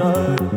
18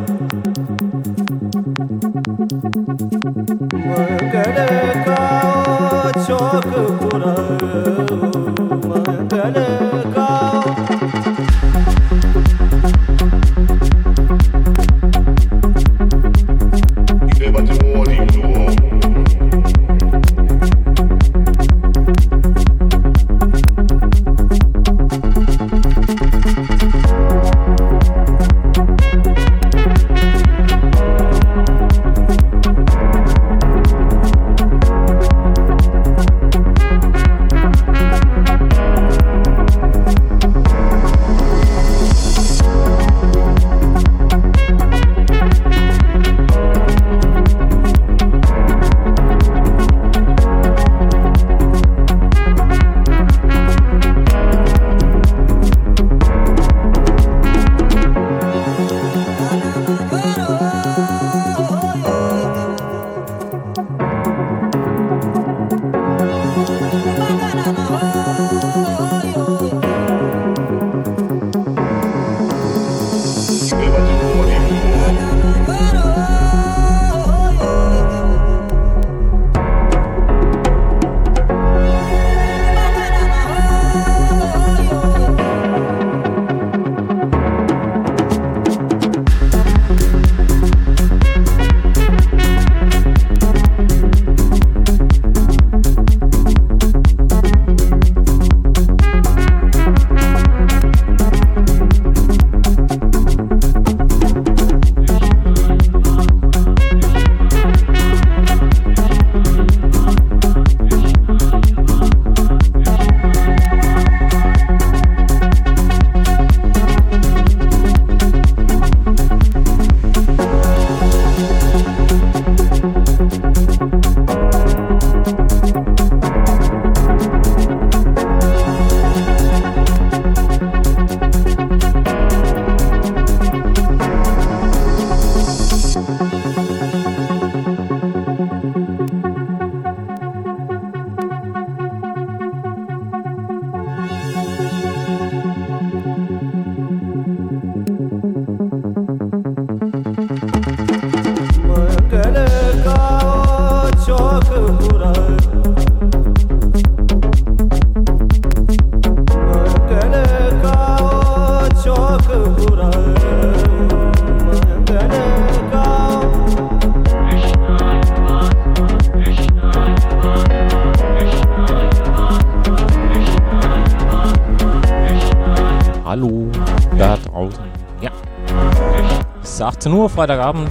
Uhr, Freitagabend.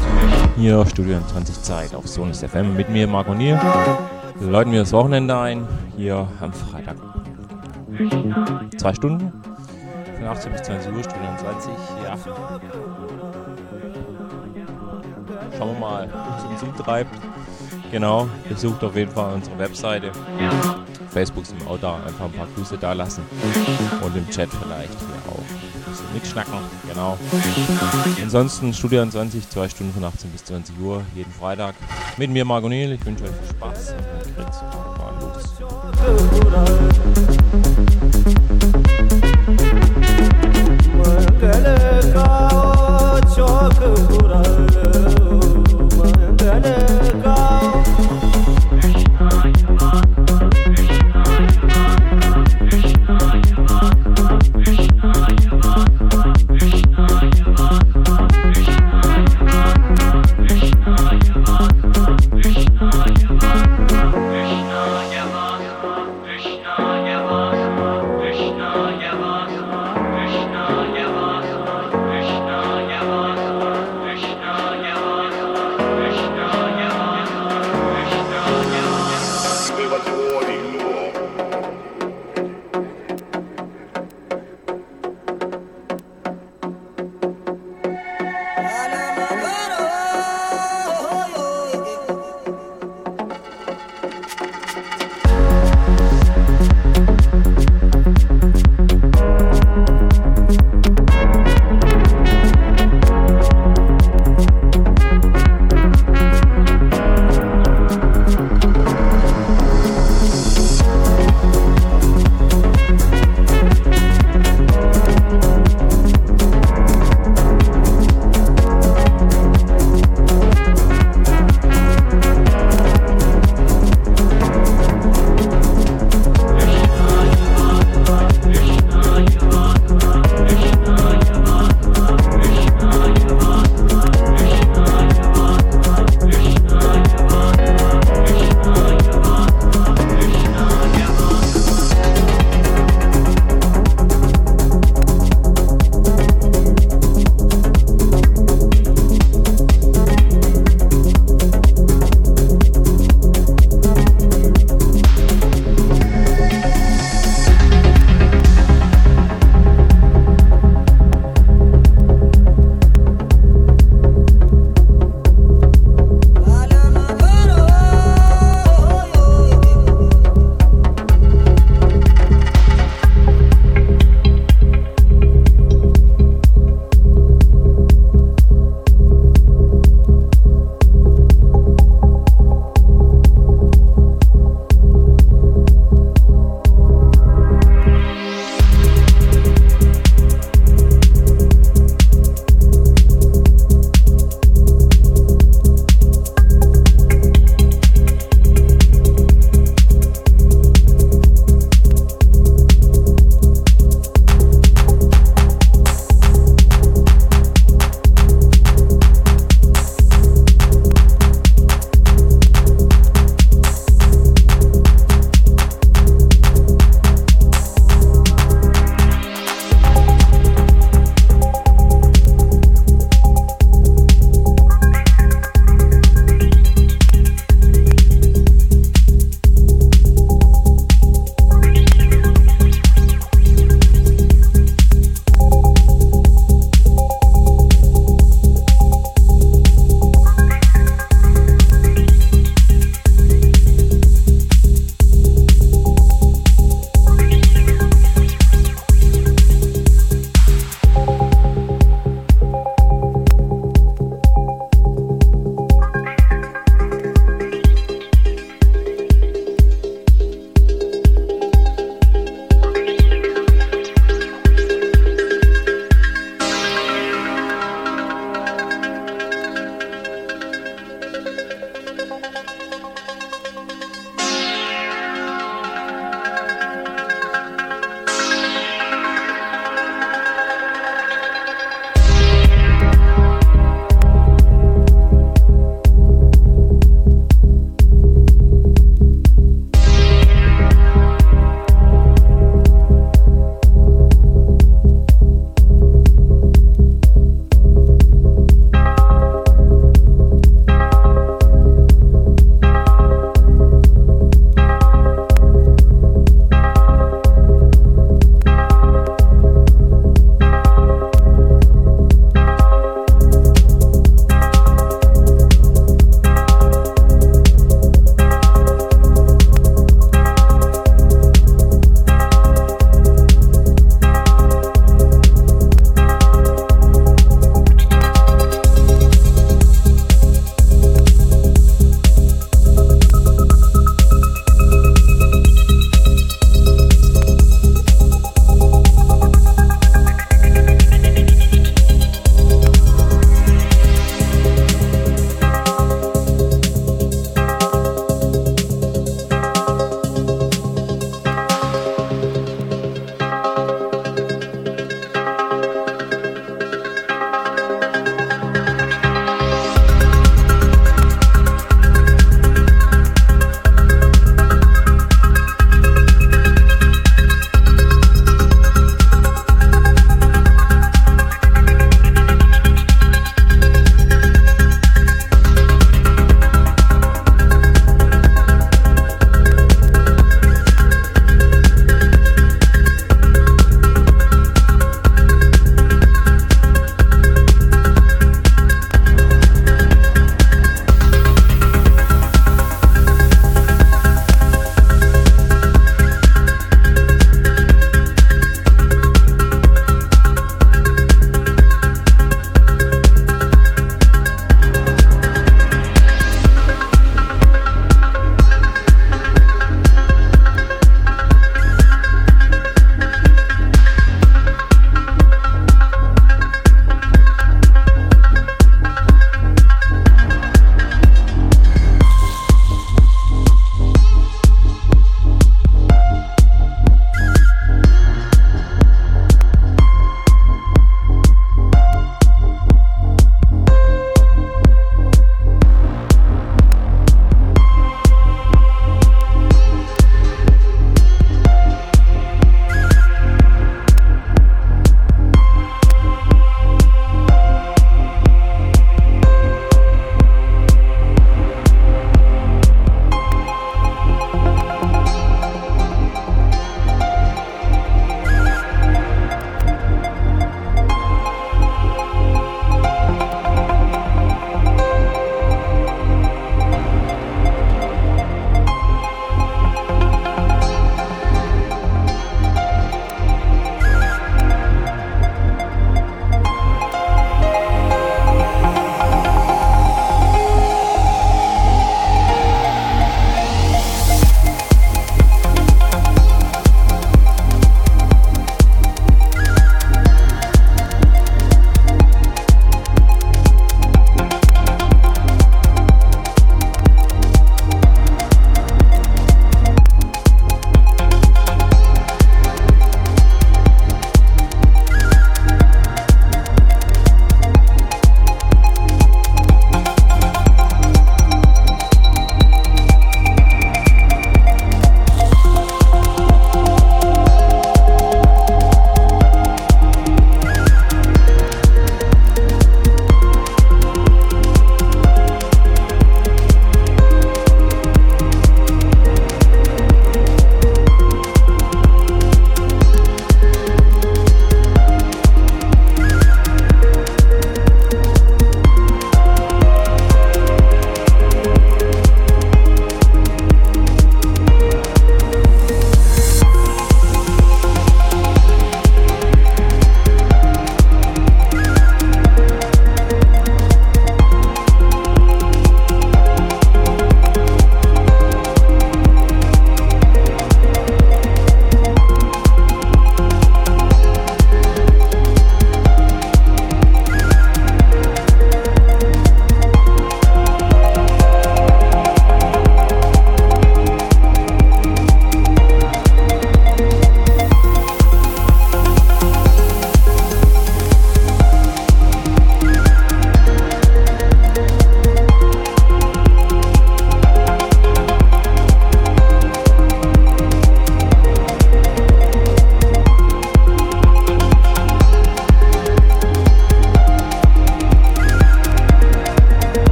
Hier Studio 20 Zeit auf Sonus FM mit mir, Marco Nier. Läuten wir das Wochenende ein, hier am Freitag. Zwei Stunden, von 18 bis 20 Uhr, Studio 20, ja. Schauen wir mal, was uns umtreibt. Genau, besucht auf jeden Fall unsere Webseite. Facebook sind wir auch da, einfach ein paar Grüße da lassen. Und im Chat vielleicht schnacken. Genau. Ansonsten Studio 20, zwei Stunden von 18 bis 20 Uhr, jeden Freitag. Mit mir Marco Ich wünsche euch viel Spaß. Fritz, Lukas.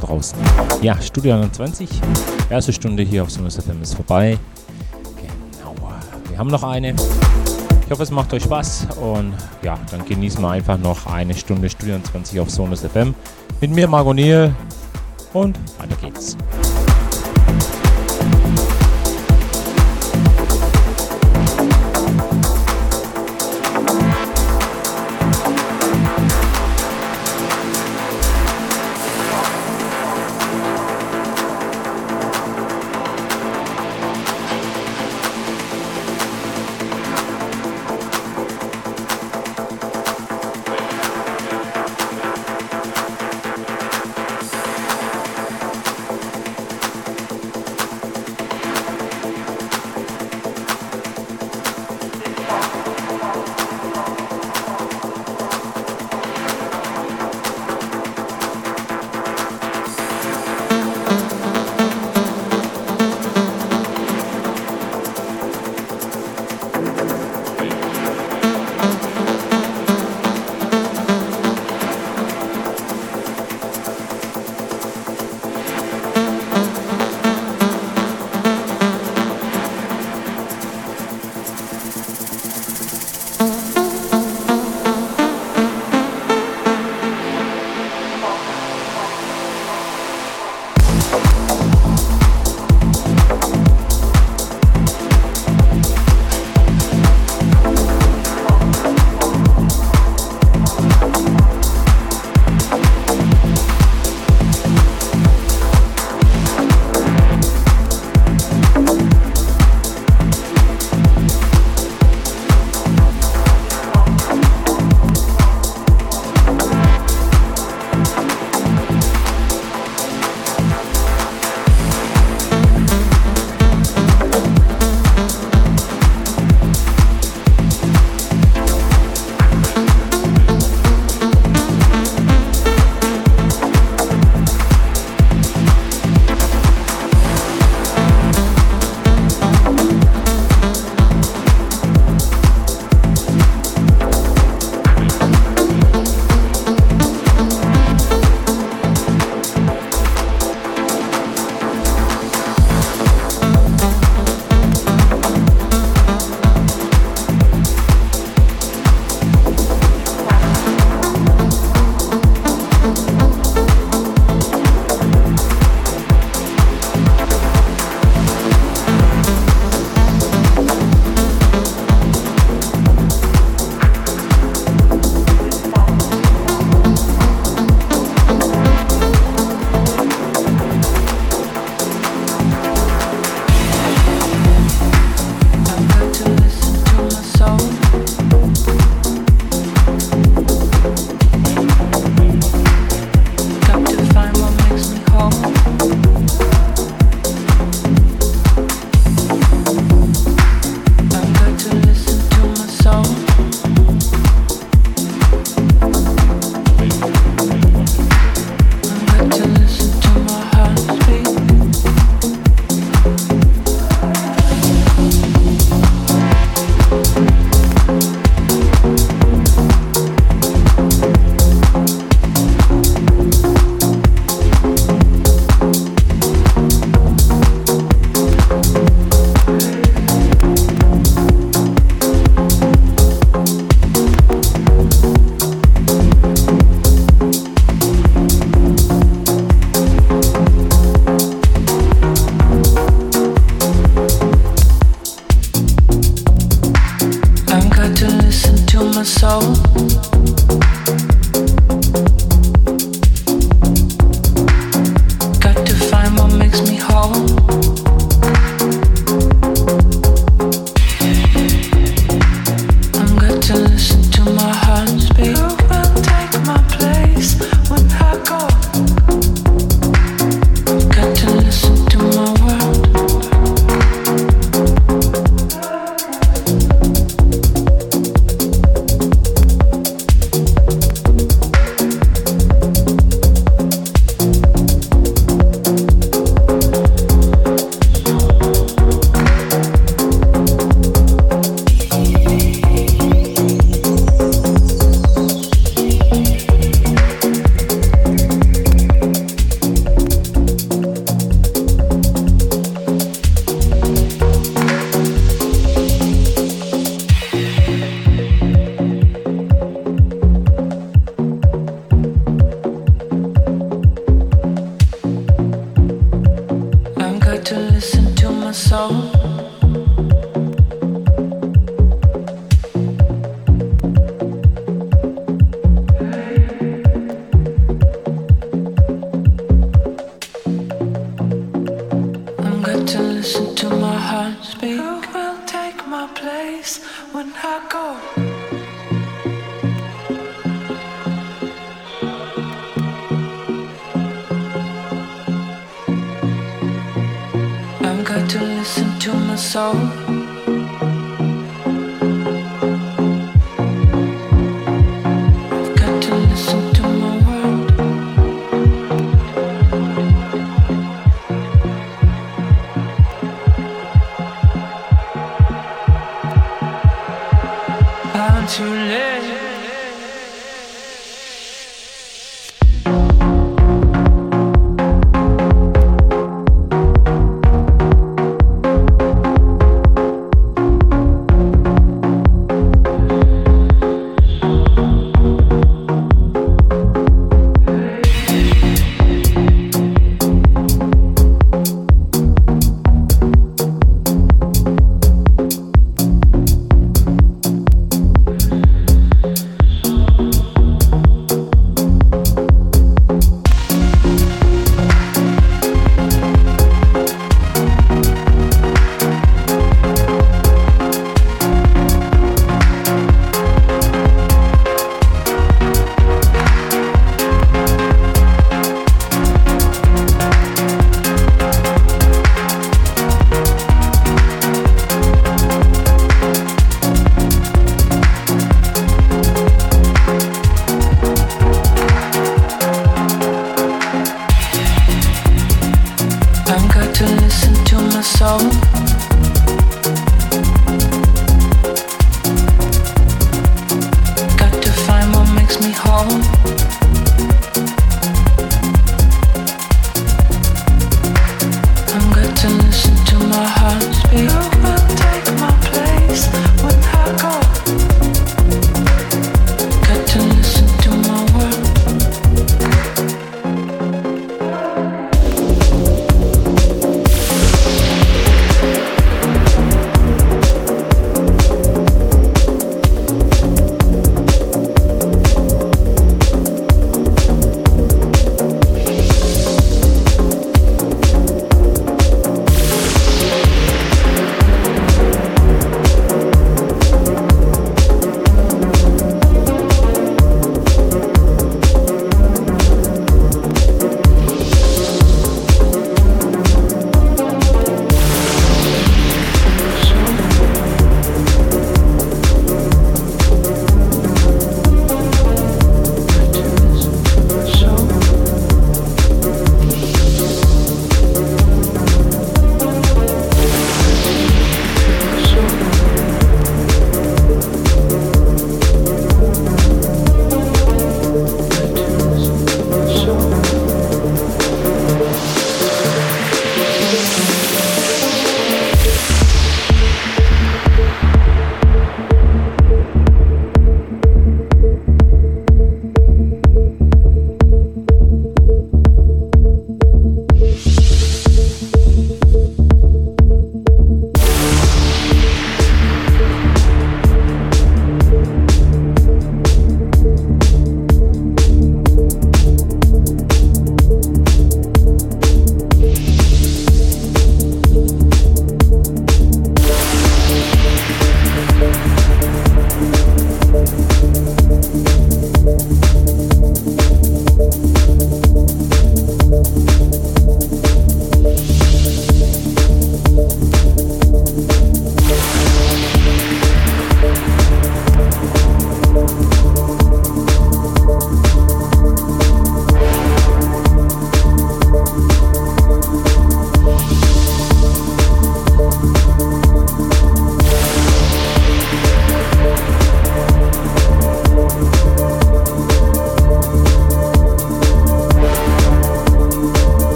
Draußen. Ja, Studio 21. Erste Stunde hier auf Sonus FM ist vorbei. Genau. Wir haben noch eine. Ich hoffe, es macht euch Spaß und ja, dann genießen wir einfach noch eine Stunde Studio 21 auf Sonus FM mit mir, Margot Niel und weiter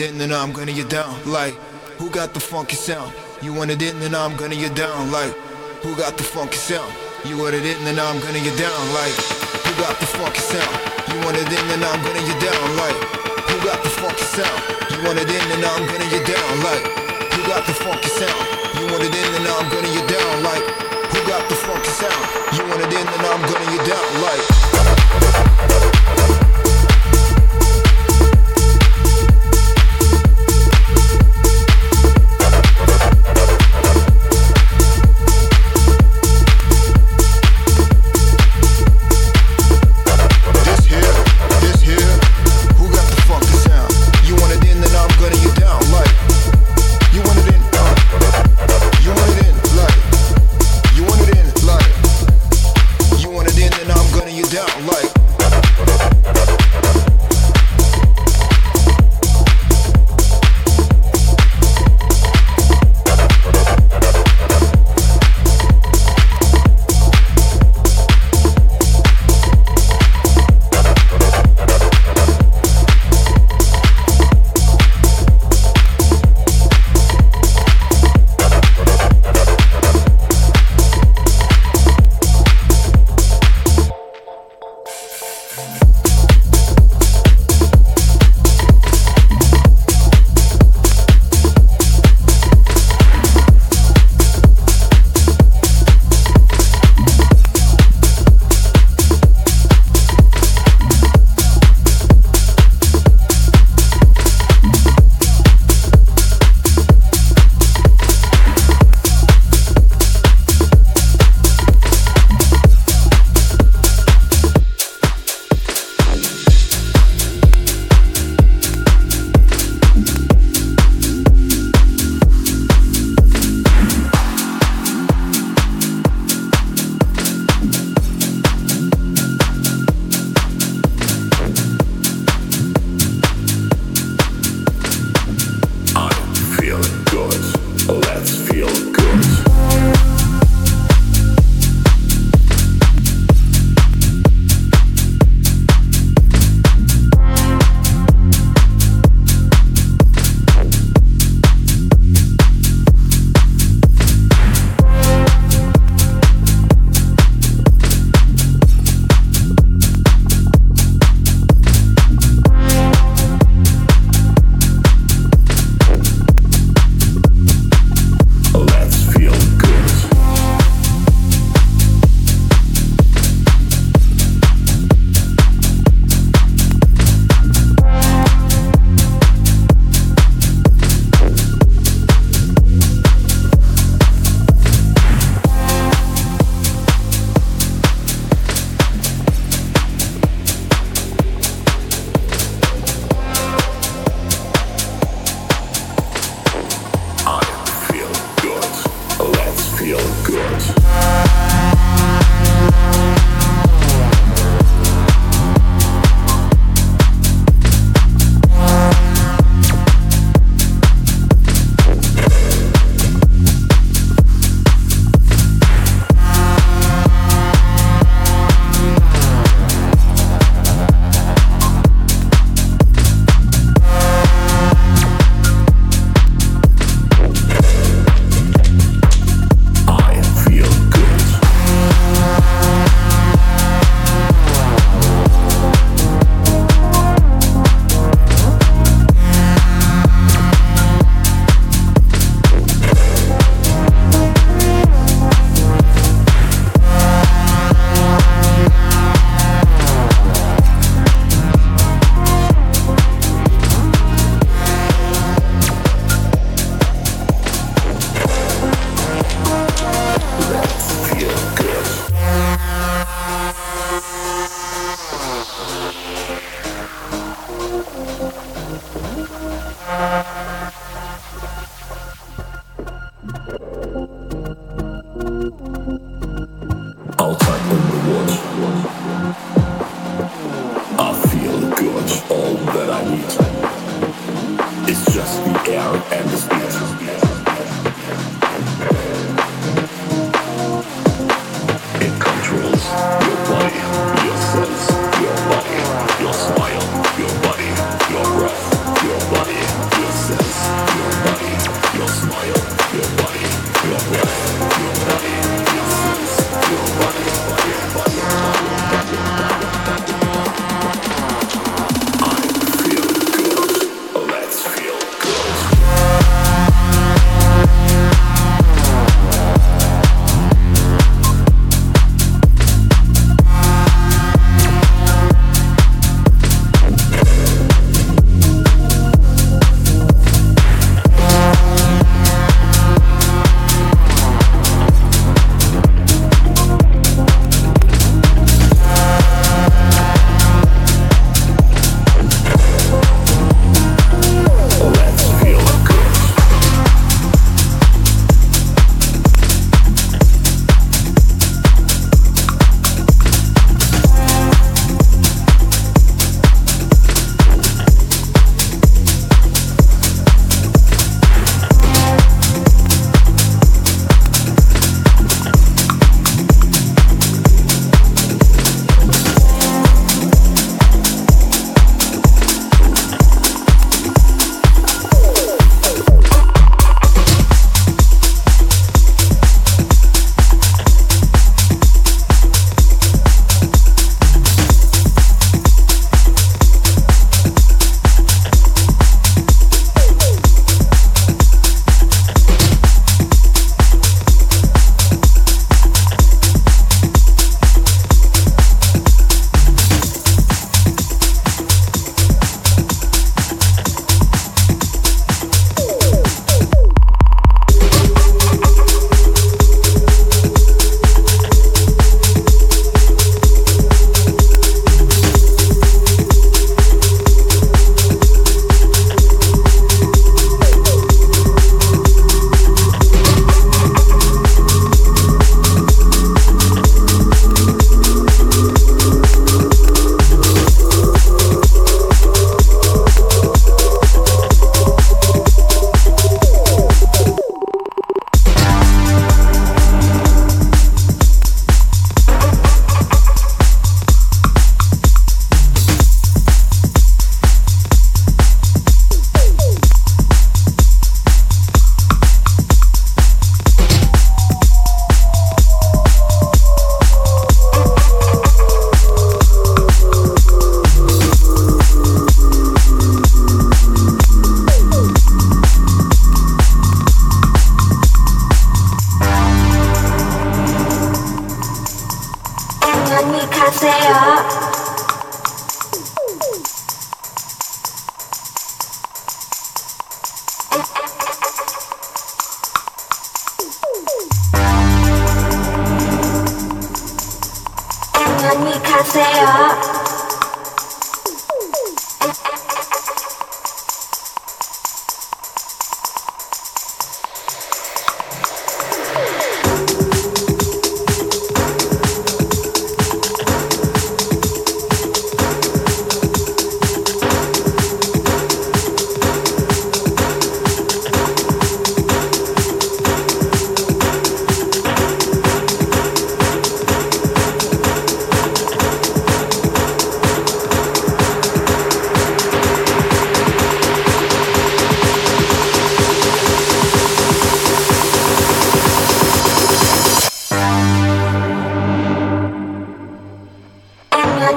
it then I'm gonna get down. Like, who got the funky sound? You want it then I'm gonna get down. Like, who got the funky sound? You want it then I'm gonna get down. Like, who got the funky sound? You want it then I'm gonna get down. Like, who got the funky sound? You want it then I'm gonna get down. Like, who got the funky sound? You want it in, then I'm gonna get down. Like, who got the funky sound? You want it in, then I'm gonna get down. Like.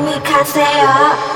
선택하세요.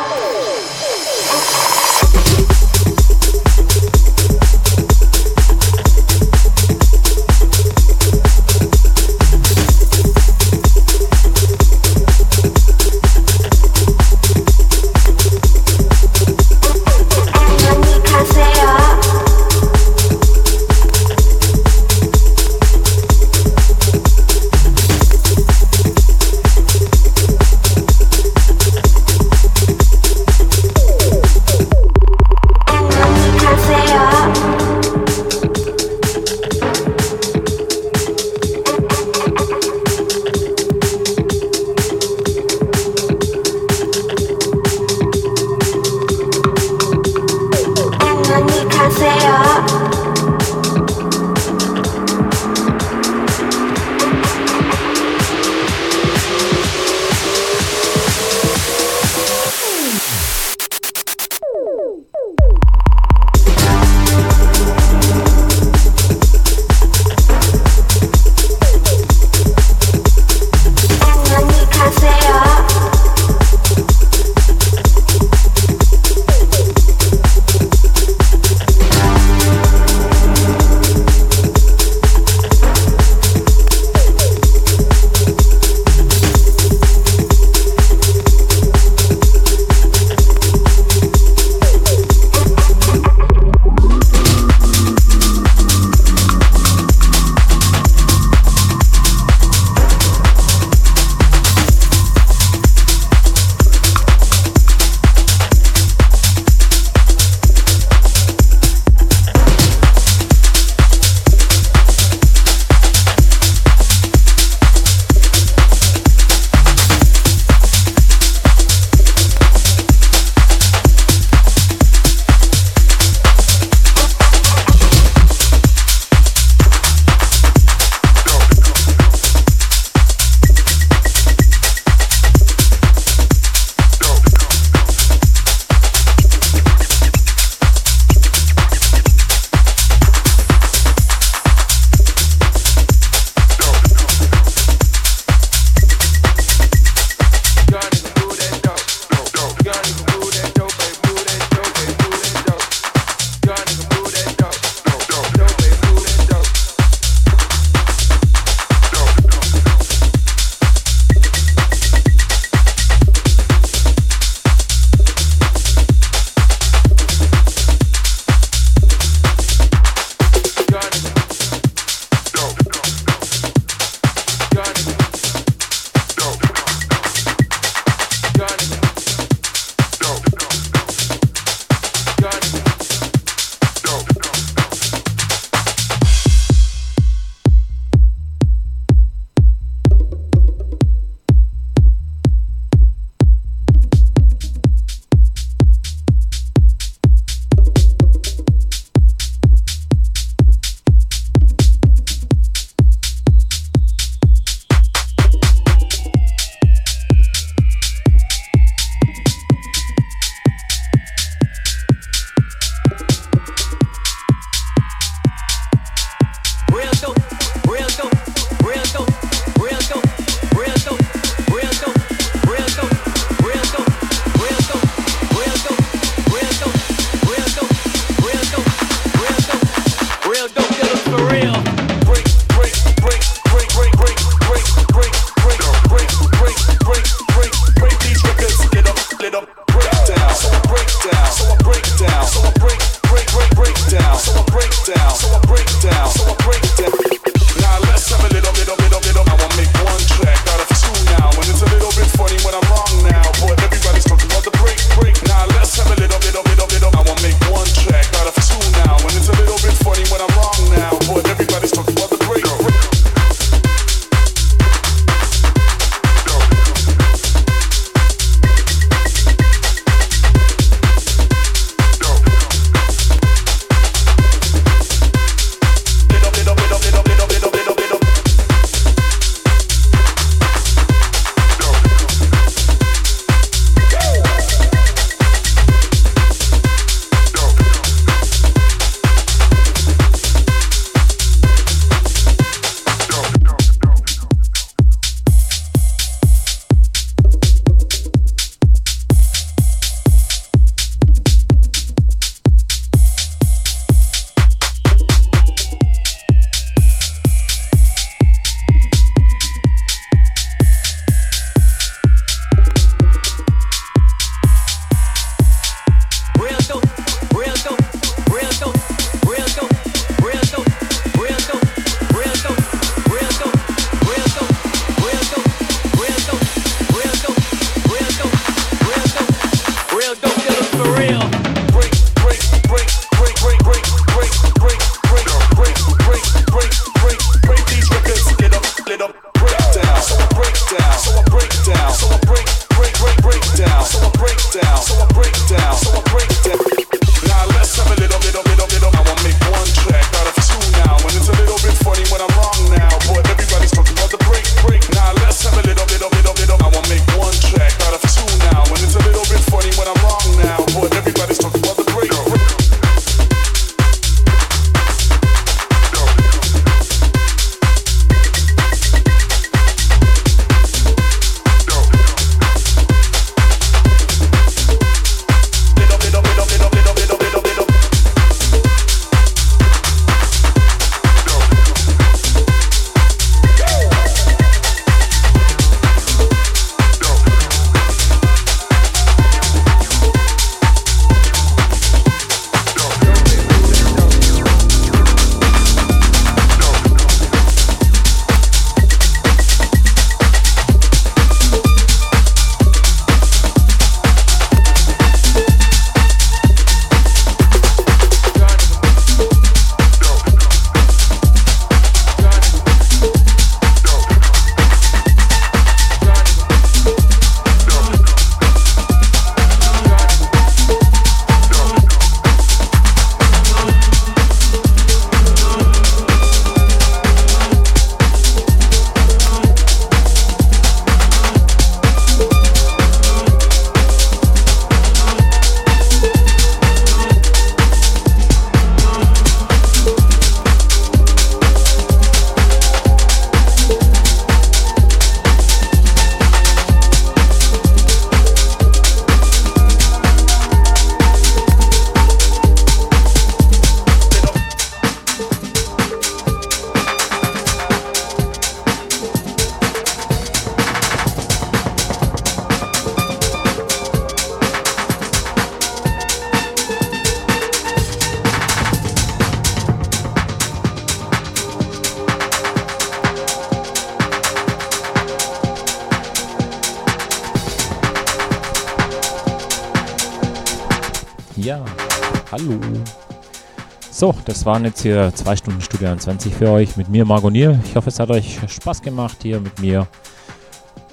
So, das waren jetzt hier zwei Stunden Studio 20 für euch mit mir, Margot Nier. Ich hoffe, es hat euch Spaß gemacht, hier mit mir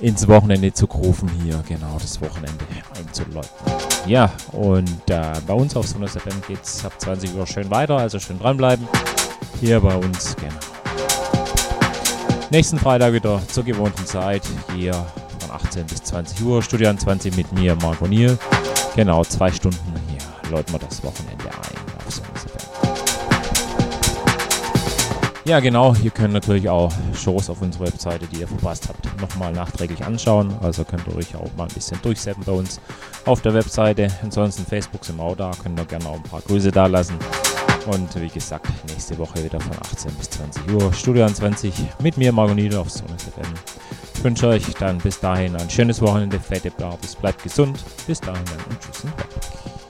ins Wochenende zu rufen, hier genau das Wochenende einzuläuten. Ja, und äh, bei uns auf Sonus FM geht es ab 20 Uhr schön weiter, also schön dranbleiben. Hier bei uns, genau. Nächsten Freitag wieder zur gewohnten Zeit, hier von 18 bis 20 Uhr, Studio 20 mit mir, Margot Nier. Genau, zwei Stunden hier läuten wir das Wochenende Ja, genau. Ihr könnt natürlich auch Shows auf unserer Webseite, die ihr verpasst habt, nochmal nachträglich anschauen. Also könnt ihr euch auch mal ein bisschen durchsetzen bei uns auf der Webseite. Ansonsten Facebook sind wir auch da. Könnt ihr gerne auch ein paar Grüße da lassen. Und wie gesagt, nächste Woche wieder von 18 bis 20 Uhr. Studio 20 mit mir, Margonide auf Sonus FM. Ich wünsche euch dann bis dahin ein schönes Wochenende, fette Barbes, bleibt gesund. Bis dahin dann und tschüss und.